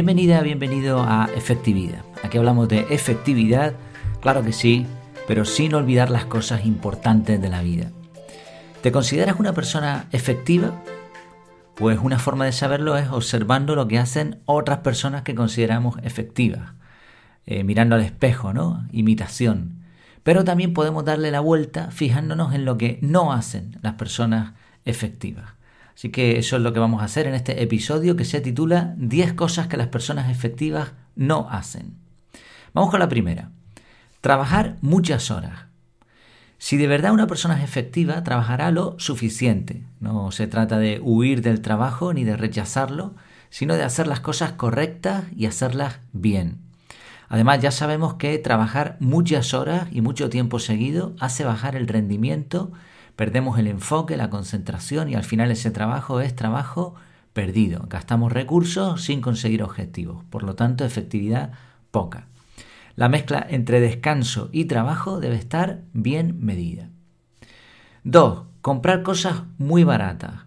Bienvenida, bienvenido a Efectividad. Aquí hablamos de efectividad, claro que sí, pero sin olvidar las cosas importantes de la vida. ¿Te consideras una persona efectiva? Pues una forma de saberlo es observando lo que hacen otras personas que consideramos efectivas. Eh, mirando al espejo, ¿no? Imitación. Pero también podemos darle la vuelta fijándonos en lo que no hacen las personas efectivas. Así que eso es lo que vamos a hacer en este episodio que se titula 10 cosas que las personas efectivas no hacen. Vamos con la primera. Trabajar muchas horas. Si de verdad una persona es efectiva, trabajará lo suficiente. No se trata de huir del trabajo ni de rechazarlo, sino de hacer las cosas correctas y hacerlas bien. Además, ya sabemos que trabajar muchas horas y mucho tiempo seguido hace bajar el rendimiento Perdemos el enfoque, la concentración y al final ese trabajo es trabajo perdido. Gastamos recursos sin conseguir objetivos. Por lo tanto, efectividad poca. La mezcla entre descanso y trabajo debe estar bien medida. 2. Comprar cosas muy baratas.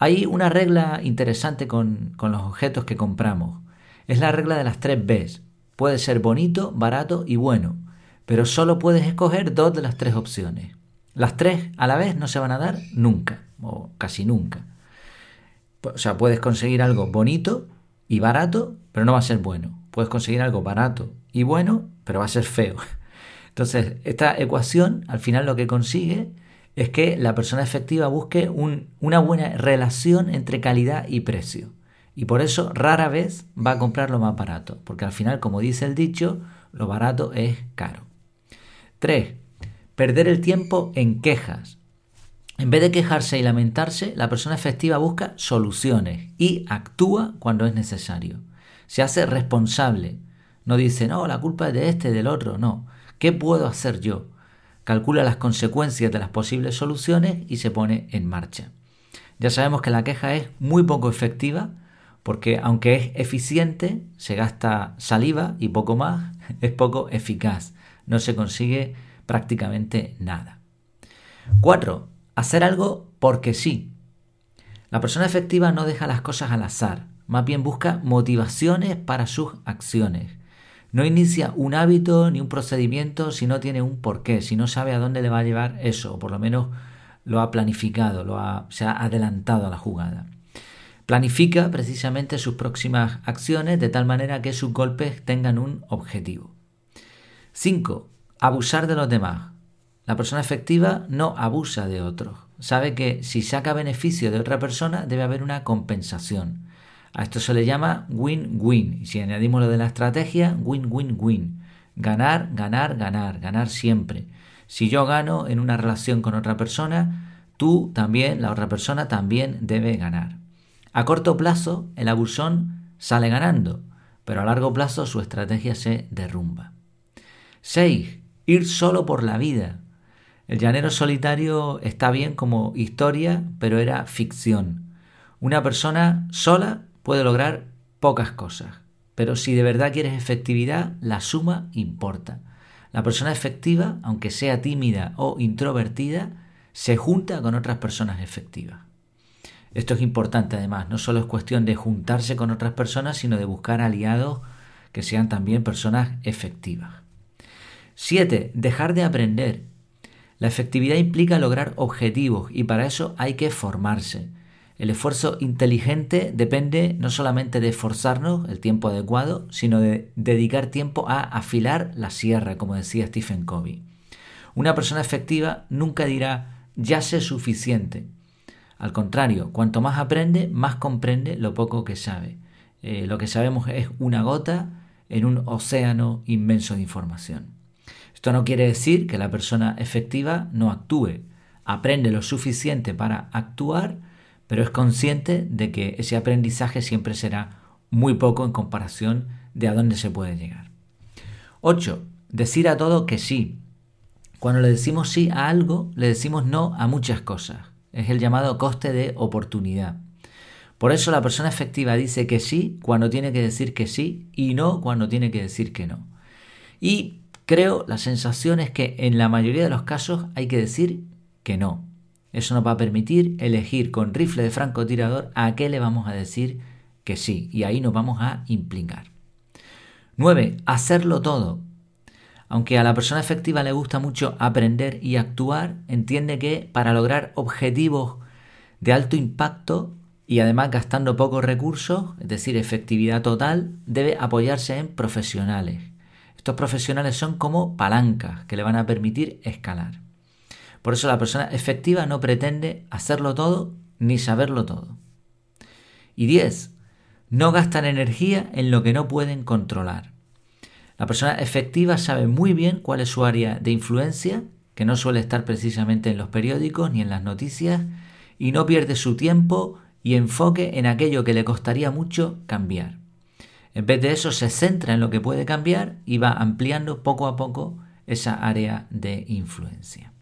Hay una regla interesante con, con, los objetos que compramos. Es la regla de las tres Bs. Puede ser bonito, barato y bueno, pero solo puedes escoger dos de las tres opciones. Las tres a la vez no se van a dar nunca, o casi nunca. O sea, puedes conseguir algo bonito y barato, pero no va a ser bueno. Puedes conseguir algo barato y bueno, pero va a ser feo. Entonces, esta ecuación al final lo que consigue es que la persona efectiva busque una buena relación entre calidad y precio. Y por eso rara vez va a comprar lo más barato, porque al final, como dice el dicho, lo barato es caro. 3. Perder el tiempo en quejas. En vez de quejarse y lamentarse, la persona efectiva busca soluciones y actúa cuando es necesario. Se hace responsable. No dice, no, la culpa es de este, del otro. No. ¿Qué puedo hacer yo? Calcula las consecuencias de las posibles soluciones y se pone en marcha. Ya sabemos que la queja es muy poco efectiva porque aunque es eficiente, se gasta saliva y poco más, es poco eficaz. No se consigue prácticamente nada. 4. Hacer algo porque sí. La persona efectiva no deja las cosas al azar, más bien busca motivaciones para sus acciones. No inicia un hábito ni un procedimiento si no tiene un porqué, si no sabe a dónde le va a llevar eso, o por lo menos lo ha planificado, lo ha, se ha adelantado a la jugada. Planifica precisamente sus próximas acciones de tal manera que sus golpes tengan un objetivo. 5. Abusar de los demás. La persona efectiva no abusa de otros. Sabe que si saca beneficio de otra persona debe haber una compensación. A esto se le llama win-win. Y si añadimos lo de la estrategia, win-win-win. Ganar, ganar, ganar, ganar siempre. Si yo gano en una relación con otra persona, tú también, la otra persona también debe ganar. A corto plazo, el abusón sale ganando, pero a largo plazo su estrategia se derrumba. 6 ir solo por la vida. El llanero solitario está bien como historia, pero era ficción. Una persona sola puede lograr pocas cosas, pero si de verdad quieres efectividad, la suma importa. La persona efectiva, aunque sea tímida o introvertida, se junta con otras personas efectivas. Esto es importante además, no solo es cuestión de juntarse con otras personas, sino de buscar aliados que sean también personas efectivas. 7. Dejar de aprender. La efectividad implica lograr objetivos y para eso hay que formarse. El esfuerzo inteligente depende no solamente de esforzarnos el tiempo adecuado, sino de dedicar tiempo a afilar la sierra, como decía Stephen Covey. Una persona efectiva nunca dirá ya sé suficiente. Al contrario, cuanto más aprende, más comprende lo poco que sabe. Eh, lo que sabemos es una gota en un océano inmenso de información. Esto no quiere decir que la persona efectiva no actúe. Aprende lo suficiente para actuar, pero es consciente de que ese aprendizaje siempre será muy poco en comparación de a dónde se puede llegar. 8. Decir a todo que sí. Cuando le decimos sí a algo, le decimos no a muchas cosas. Es el llamado coste de oportunidad. Por eso la persona efectiva dice que sí cuando tiene que decir que sí y no cuando tiene que decir que no. Y Creo, la sensación es que en la mayoría de los casos hay que decir que no. Eso nos va a permitir elegir con rifle de francotirador a qué le vamos a decir que sí, y ahí nos vamos a implicar. 9. Hacerlo todo. Aunque a la persona efectiva le gusta mucho aprender y actuar, entiende que para lograr objetivos de alto impacto y además gastando pocos recursos, es decir, efectividad total, debe apoyarse en profesionales. Estos profesionales son como palancas que le van a permitir escalar. Por eso la persona efectiva no pretende hacerlo todo ni saberlo todo. Y 10. No gastan energía en lo que no pueden controlar. La persona efectiva sabe muy bien cuál es su área de influencia, que no suele estar precisamente en los periódicos ni en las noticias, y no pierde su tiempo y enfoque en aquello que le costaría mucho cambiar. En vez de eso se centra en lo que puede cambiar y va ampliando poco a poco esa área de influencia.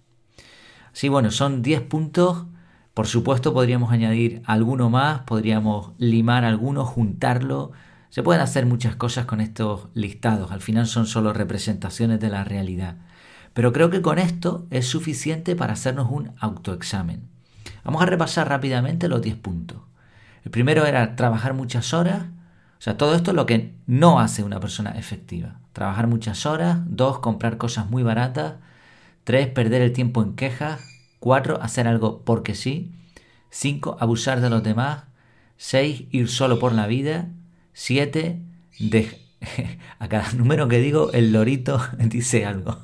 Sí, bueno, son 10 puntos. Por supuesto podríamos añadir alguno más, podríamos limar alguno, juntarlo. Se pueden hacer muchas cosas con estos listados. Al final son solo representaciones de la realidad. Pero creo que con esto es suficiente para hacernos un autoexamen. Vamos a repasar rápidamente los 10 puntos. El primero era trabajar muchas horas. O sea, todo esto es lo que no hace una persona efectiva. Trabajar muchas horas. Dos, comprar cosas muy baratas. Tres, perder el tiempo en quejas. Cuatro, hacer algo porque sí. Cinco, abusar de los demás. Seis, ir solo por la vida. Siete, a cada número que digo, el lorito dice algo.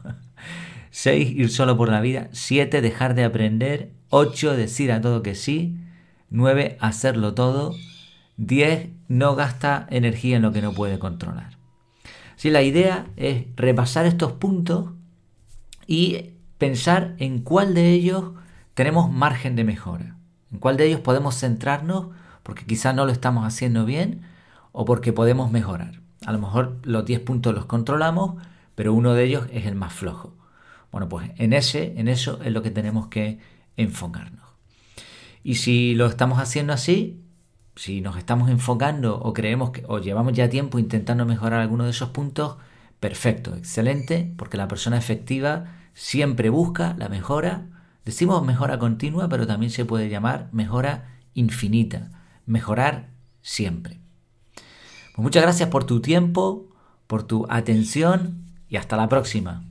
6. Ir solo por la vida. 7. Dejar de aprender. 8. Decir a todo que sí. 9. Hacerlo todo. 10. No gasta energía en lo que no puede controlar. Si la idea es repasar estos puntos y pensar en cuál de ellos tenemos margen de mejora. En cuál de ellos podemos centrarnos porque quizás no lo estamos haciendo bien o porque podemos mejorar. A lo mejor los 10 puntos los controlamos, pero uno de ellos es el más flojo. Bueno, pues en ese, en eso es lo que tenemos que enfocarnos. Y si lo estamos haciendo así, si nos estamos enfocando o creemos que o llevamos ya tiempo intentando mejorar alguno de esos puntos, perfecto, excelente, porque la persona efectiva siempre busca la mejora. Decimos mejora continua, pero también se puede llamar mejora infinita, mejorar siempre. Pues muchas gracias por tu tiempo, por tu atención y hasta la próxima.